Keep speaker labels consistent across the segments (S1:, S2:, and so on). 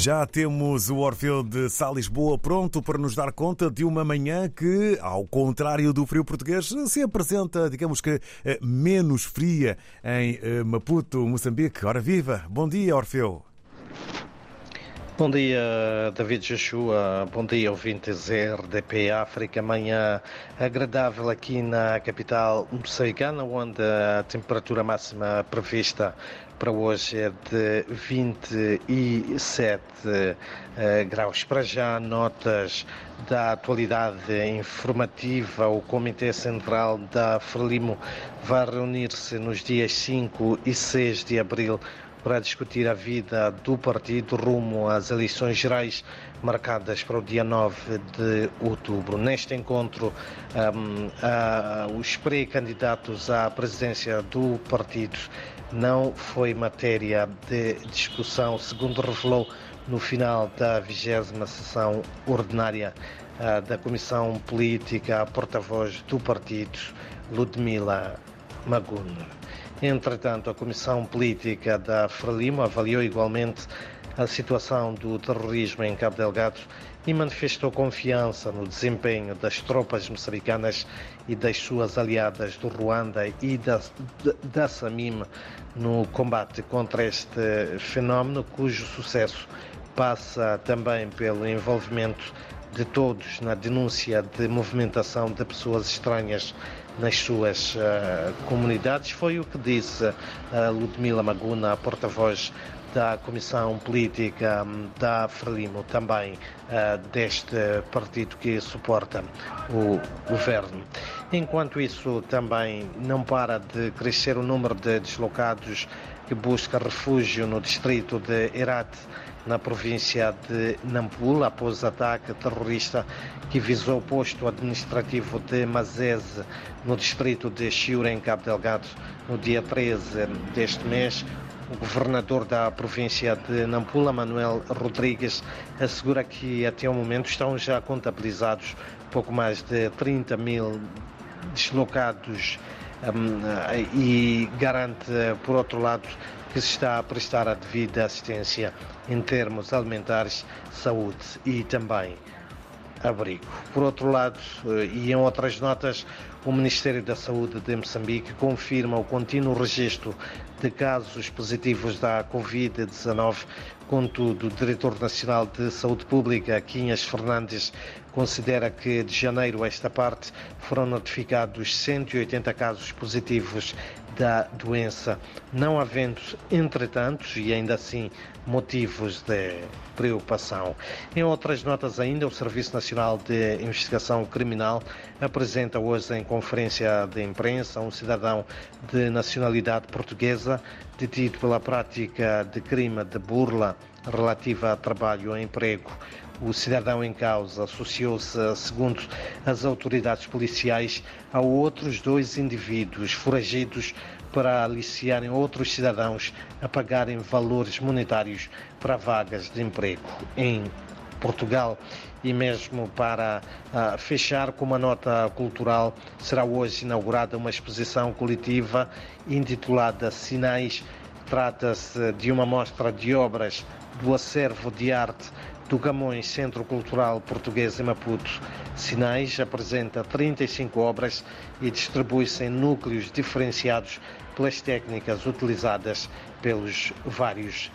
S1: Já temos o Orfeu de Sá Lisboa pronto para nos dar conta de uma manhã que, ao contrário do frio português, se apresenta, digamos que, eh, menos fria em eh, Maputo, Moçambique. Ora viva! Bom dia, Orfeu!
S2: Bom dia, David Joshua. Bom dia, ouvintes RDP África. Manhã agradável aqui na capital moçambicana, onde a temperatura máxima prevista para hoje é de 27 uh, graus. Para já, notas da atualidade informativa. O Comitê Central da Frelimo vai reunir-se nos dias 5 e 6 de abril para discutir a vida do partido rumo às eleições gerais marcadas para o dia 9 de outubro. Neste encontro, um, os pré-candidatos à presidência do partido não foi matéria de discussão, segundo revelou no final da vigésima sessão ordinária uh, da Comissão Política, a porta-voz do partido, Ludmila Magun. Entretanto, a Comissão Política da Frelimo avaliou igualmente a situação do terrorismo em Cabo Delgado e manifestou confiança no desempenho das tropas moçambicanas e das suas aliadas do Ruanda e da, da Samim no combate contra este fenómeno, cujo sucesso passa também pelo envolvimento de todos na denúncia de movimentação de pessoas estranhas nas suas uh, comunidades. Foi o que disse uh, Ludmila Maguna, a porta-voz da Comissão Política hum, da Frelimo, também uh, deste partido que suporta o governo. Enquanto isso, também não para de crescer o número de deslocados que busca refúgio no distrito de Herat na província de Nampula, após ataque terrorista que visou o posto administrativo de Mazese, no distrito de Chiura, em Cabo Delgado, no dia 13 deste mês. O governador da província de Nampula, Manuel Rodrigues, assegura que até o momento estão já contabilizados pouco mais de 30 mil deslocados um, e garante, por outro lado, que se está a prestar a devida assistência em termos alimentares, saúde e também abrigo. Por outro lado, eh, e em outras notas, o Ministério da Saúde de Moçambique confirma o contínuo registro de casos positivos da Covid-19. Contudo, o Diretor Nacional de Saúde Pública, Quinhas Fernandes, considera que de janeiro a esta parte foram notificados 180 casos positivos da doença, não havendo, entretanto, e ainda assim, motivos de preocupação. Em outras notas ainda, o Serviço Nacional de Investigação Criminal apresenta hoje em conferência de imprensa um cidadão de nacionalidade portuguesa detido pela prática de crime de burla relativa a trabalho e emprego. O cidadão em causa associou-se, segundo as autoridades policiais, a outros dois indivíduos foragidos para aliciarem outros cidadãos a pagarem valores monetários para vagas de emprego em Portugal e mesmo para uh, fechar com uma nota cultural, será hoje inaugurada uma exposição coletiva intitulada Sinais. Trata-se de uma mostra de obras do acervo de arte do Camões Centro Cultural Português em Maputo. Sinais apresenta 35 obras e distribui-se em núcleos diferenciados pelas técnicas utilizadas pelos vários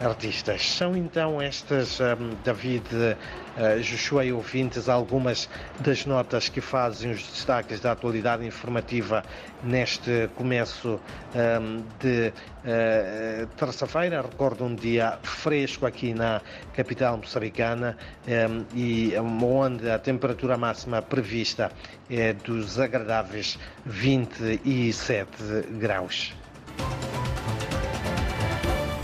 S2: artistas. São então estas, um, David, uh, Joshua e ouvintes, algumas das notas que fazem os destaques da atualidade informativa neste começo um, de uh, terça-feira. Recordo um dia fresco aqui na capital moçambicana um, e onde a temperatura máxima prevista é dos agradáveis 27 graus.